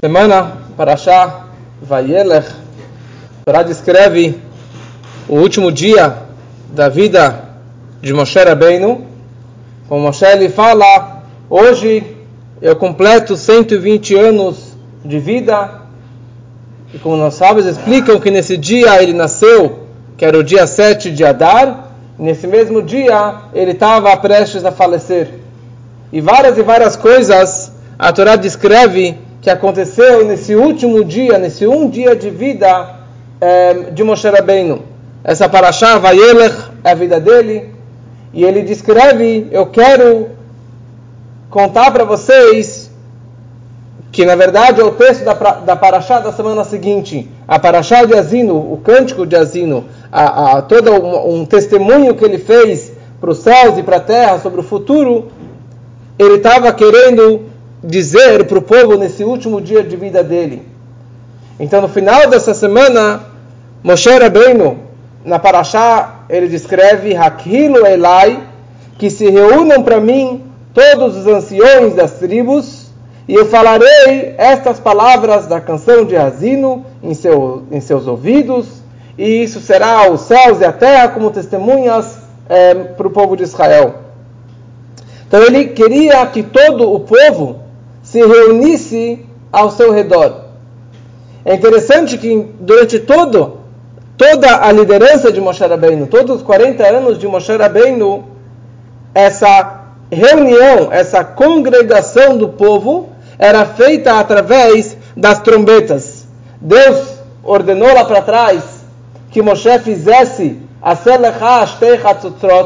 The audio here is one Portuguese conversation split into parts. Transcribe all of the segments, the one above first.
Semana Parashá Vayelech, Torá descreve o último dia da vida de Moshe Rabbeinu. Como Moshe ele fala, hoje eu completo 120 anos de vida. E como nós sábios explicam que nesse dia ele nasceu, que era o dia 7 de Adar, nesse mesmo dia ele estava prestes a falecer. E várias e várias coisas a Torá descreve que aconteceu nesse último dia, nesse um dia de vida é, de Moshe Rabbeinu. Essa paraxá, Vayelech, é a vida dele. E ele descreve, eu quero contar para vocês que na verdade é o texto da, da paraxá da semana seguinte, a paraxá de Azino, o cântico de Azino, a, a, todo um, um testemunho que ele fez para os céus e para a terra sobre o futuro, ele estava querendo dizer para o povo nesse último dia de vida dele. Então, no final dessa semana, Moshe Rabbeinu, na Parashá, ele descreve Hakhilu Elai, que se reúnam para mim todos os anciões das tribos, e eu falarei estas palavras da canção de Azino em, seu, em seus ouvidos, e isso será os céus e a terra como testemunhas é, para o povo de Israel. Então ele queria que todo o povo se reunisse ao seu redor. É interessante que durante todo, toda a liderança de Moshe Rabbeinu, todos os 40 anos de Moshe Rabbeinu, essa reunião, essa congregação do povo era feita através das trombetas. Deus ordenou lá para trás que Moshe fizesse a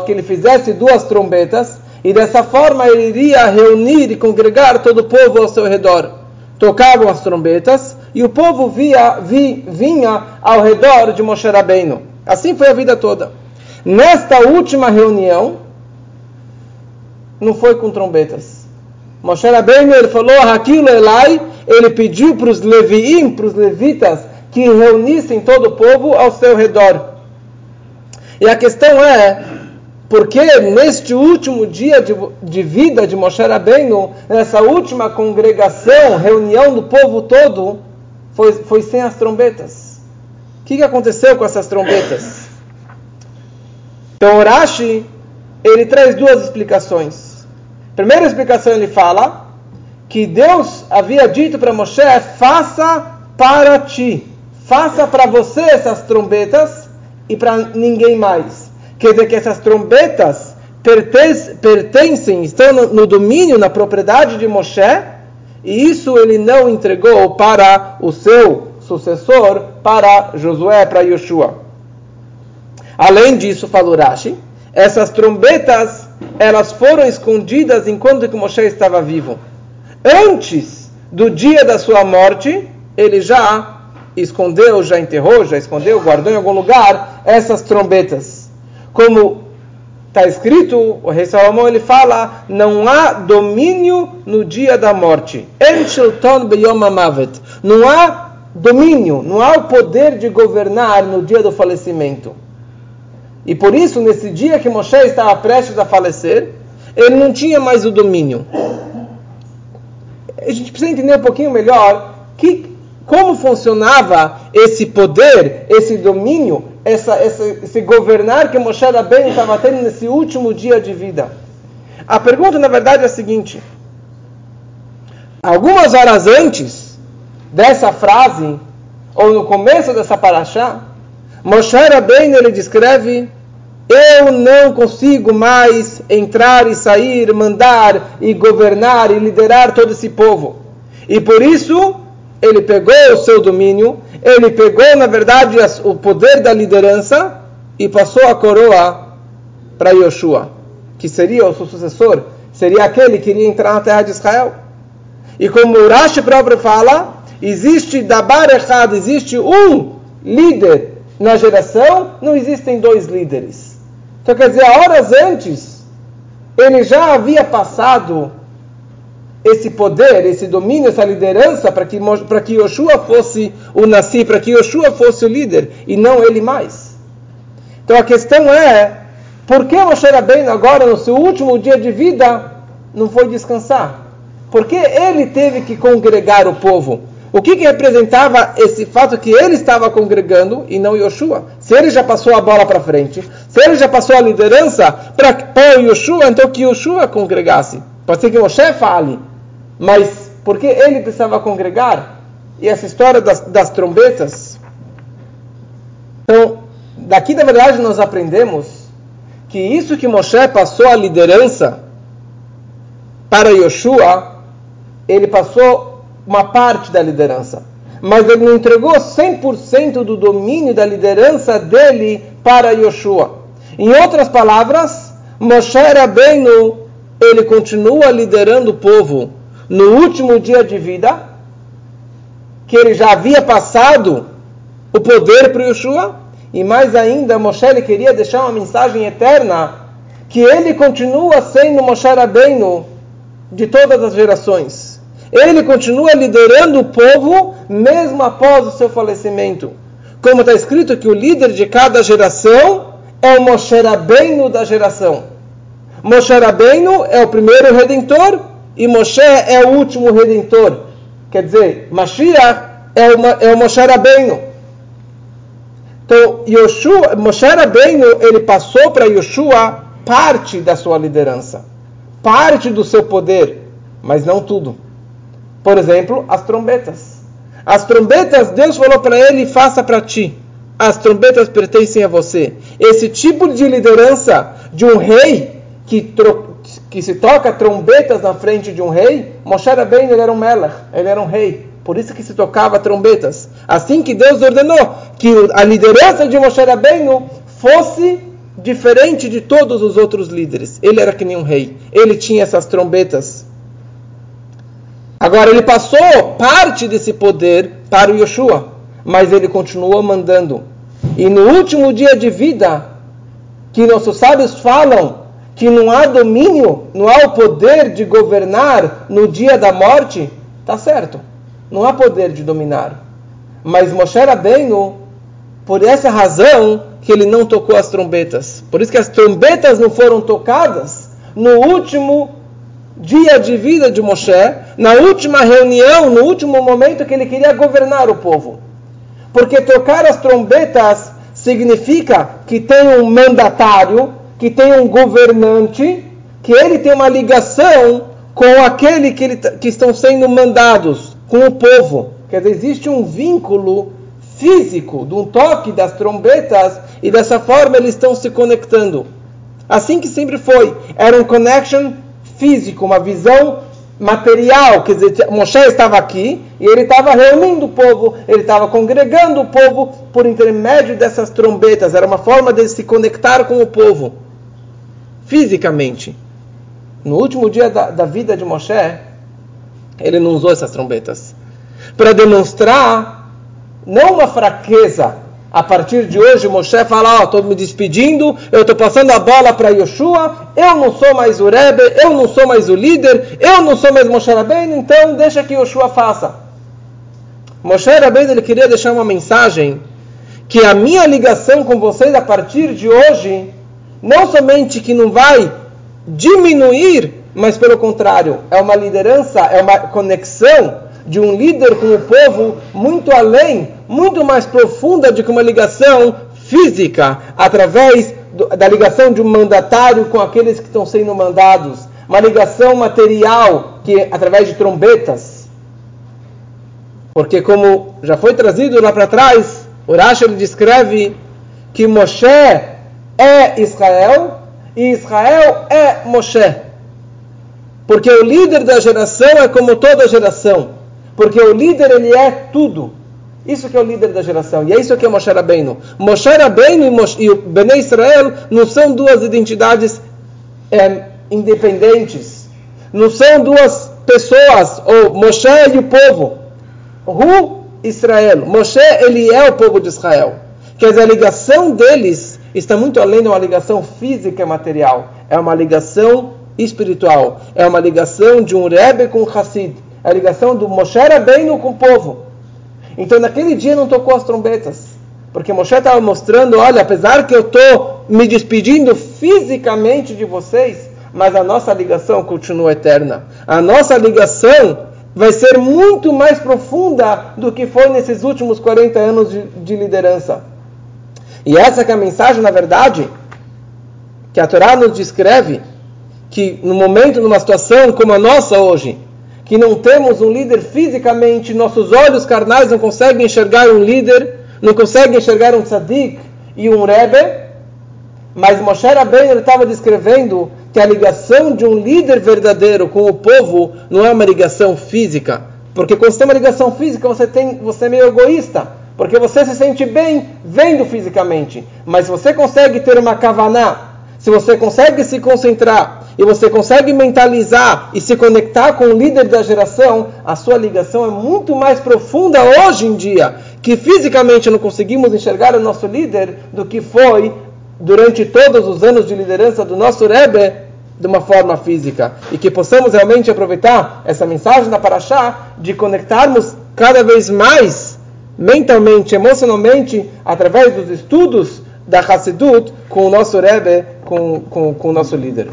que ele fizesse duas trombetas e dessa forma ele iria reunir e congregar todo o povo ao seu redor. Tocavam as trombetas e o povo via, vi, vinha ao redor de Moshe Rabbeinu. Assim foi a vida toda. Nesta última reunião, não foi com trombetas. Moshe Rabbeinu ele falou, Hakil Elai, ele pediu para os leviim, para os levitas, que reunissem todo o povo ao seu redor. E a questão é, porque neste último dia de, de vida de Moshe Rabbeinu, nessa última congregação, reunião do povo todo, foi, foi sem as trombetas. O que, que aconteceu com essas trombetas? Então, Urashi, ele traz duas explicações. Primeira explicação, ele fala que Deus havia dito para Moshe, faça para ti, faça para você essas trombetas e para ninguém mais. Quer dizer que essas trombetas pertencem, estão no, no domínio, na propriedade de Moshe, e isso ele não entregou para o seu sucessor, para Josué, para Yoshua. Além disso, falou Rashi, essas trombetas elas foram escondidas enquanto que Moshe estava vivo. Antes do dia da sua morte, ele já escondeu, já enterrou, já escondeu, guardou em algum lugar essas trombetas como está escrito, o rei Salomão ele fala, não há domínio no dia da morte. Não há domínio, não há o poder de governar no dia do falecimento. E por isso, nesse dia que Moshe estava prestes a falecer, ele não tinha mais o domínio. A gente precisa entender um pouquinho melhor que, como funcionava esse poder, esse domínio essa, essa, esse governar que Moshe Rabbeinu estava tendo nesse último dia de vida. A pergunta, na verdade, é a seguinte. Algumas horas antes dessa frase, ou no começo dessa paraxá, Moshe Rabbeinu ele descreve eu não consigo mais entrar e sair, mandar e governar e liderar todo esse povo. E por isso ele pegou o seu domínio ele pegou, na verdade, o poder da liderança e passou a coroa para Yoshua, que seria o seu sucessor, seria aquele que iria entrar na terra de Israel. E como o Rashi próprio fala, existe dabar errado, existe um líder na geração, não existem dois líderes. Então quer dizer, horas antes, ele já havia passado esse poder, esse domínio, essa liderança para que, para que Yoshua fosse o Nassi, para que Yoshua fosse o líder e não ele mais. Então a questão é, por que Moshe Rabbeinu agora no seu último dia de vida não foi descansar? Porque ele teve que congregar o povo. O que, que representava esse fato que ele estava congregando e não Yoshua? Se ele já passou a bola para frente, se ele já passou a liderança para Yoshua, então que Yoshua congregasse. Pode ser que Moshe fale, mas por que ele precisava congregar? E essa história das, das trombetas. Então, daqui na verdade nós aprendemos que isso que Moshe passou a liderança para Yoshua, ele passou uma parte da liderança. Mas ele não entregou 100% do domínio da liderança dele para Yoshua. Em outras palavras, Moshe Rabbeinu, ele continua liderando o povo no último dia de vida, que ele já havia passado o poder para Yoshua, e mais ainda, Moshe ele queria deixar uma mensagem eterna, que ele continua sendo Moshe Rabbeinu de todas as gerações ele continua liderando o povo mesmo após o seu falecimento. Como está escrito que o líder de cada geração é o Moshe Rabbeinu da geração. Moshe Rabbeinu é o primeiro redentor e Moshe é o último redentor. Quer dizer, Mashiach é o, é o Moshe Rabbeinu. Então, Yoshua, Moshe Rabbeinu, ele passou para Yoshua parte da sua liderança, parte do seu poder, mas não tudo. Por exemplo, as trombetas. As trombetas, Deus falou para ele: faça para ti. As trombetas pertencem a você. Esse tipo de liderança de um rei que, que se toca trombetas na frente de um rei, Moshe Rabbeinu ele era um melech, ele era um rei. Por isso que se tocava trombetas. Assim que Deus ordenou que a liderança de Moshe Rabbeinu fosse diferente de todos os outros líderes. Ele era que nem um rei. Ele tinha essas trombetas. Agora, ele passou parte desse poder para o Yoshua, mas ele continuou mandando. E no último dia de vida, que nossos sábios falam que não há domínio, não há o poder de governar no dia da morte, tá certo. Não há poder de dominar. Mas Moshe Rabbeinu, por essa razão, que ele não tocou as trombetas. Por isso que as trombetas não foram tocadas no último dia de vida de Moshe, na última reunião, no último momento que ele queria governar o povo. Porque tocar as trombetas significa que tem um mandatário, que tem um governante, que ele tem uma ligação com aquele que, ele, que estão sendo mandados, com o povo. Quer dizer, existe um vínculo físico, de um toque das trombetas, e dessa forma eles estão se conectando. Assim que sempre foi. Era um connection físico, uma visão material. Quer dizer, Moshe estava aqui e ele estava reunindo o povo, ele estava congregando o povo por intermédio dessas trombetas. Era uma forma de se conectar com o povo, fisicamente. No último dia da, da vida de Moshe, ele não usou essas trombetas para demonstrar não uma fraqueza a partir de hoje, Moshe fala: Ó, oh, estou me despedindo, eu estou passando a bola para Yoshua, eu não sou mais o Rebbe, eu não sou mais o líder, eu não sou mais Moshe Rabbeinu, então deixa que Yoshua faça. Moshe Rabbeinu ele queria deixar uma mensagem que a minha ligação com vocês a partir de hoje, não somente que não vai diminuir, mas pelo contrário, é uma liderança, é uma conexão de um líder com o povo muito além, muito mais profunda do que uma ligação física, através do, da ligação de um mandatário com aqueles que estão sendo mandados, uma ligação material que através de trombetas. Porque como já foi trazido lá para trás, o Rashi descreve que Moshe é Israel e Israel é Moshe. Porque o líder da geração é como toda geração. Porque o líder, ele é tudo. Isso que é o líder da geração. E é isso que é Moshe Rabbeinu. Moshe Rabbeinu e, o Bnei Israel não são duas identidades é, independentes. Não são duas pessoas, ou Moshe e o povo. Ru Israel. Moshe, ele é o povo de Israel. Quer dizer, a ligação deles está muito além de uma ligação física e material. É uma ligação espiritual. É uma ligação de um Rebbe com um Hassid a ligação do Moshe Rabbeinu com o povo. Então naquele dia não tocou as trombetas, porque Moshe estava mostrando, olha, apesar que eu estou me despedindo fisicamente de vocês, mas a nossa ligação continua eterna. A nossa ligação vai ser muito mais profunda do que foi nesses últimos 40 anos de, de liderança. E essa é a mensagem, na verdade, que a Torá nos descreve, que no momento, numa situação como a nossa hoje, que não temos um líder fisicamente, nossos olhos carnais não conseguem enxergar um líder, não conseguem enxergar um tzadik e um rebbe, mas Moshe Rabbeinu estava descrevendo que a ligação de um líder verdadeiro com o povo não é uma ligação física, porque quando você tem uma ligação física, você, tem, você é meio egoísta, porque você se sente bem vendo fisicamente, mas se você consegue ter uma kavaná, se você consegue se concentrar e você consegue mentalizar e se conectar com o líder da geração, a sua ligação é muito mais profunda hoje em dia, que fisicamente não conseguimos enxergar o nosso líder do que foi durante todos os anos de liderança do nosso Rebbe de uma forma física. E que possamos realmente aproveitar essa mensagem da Paraxá de conectarmos cada vez mais mentalmente, emocionalmente, através dos estudos da Hassidut com o nosso Rebbe, com, com, com o nosso líder.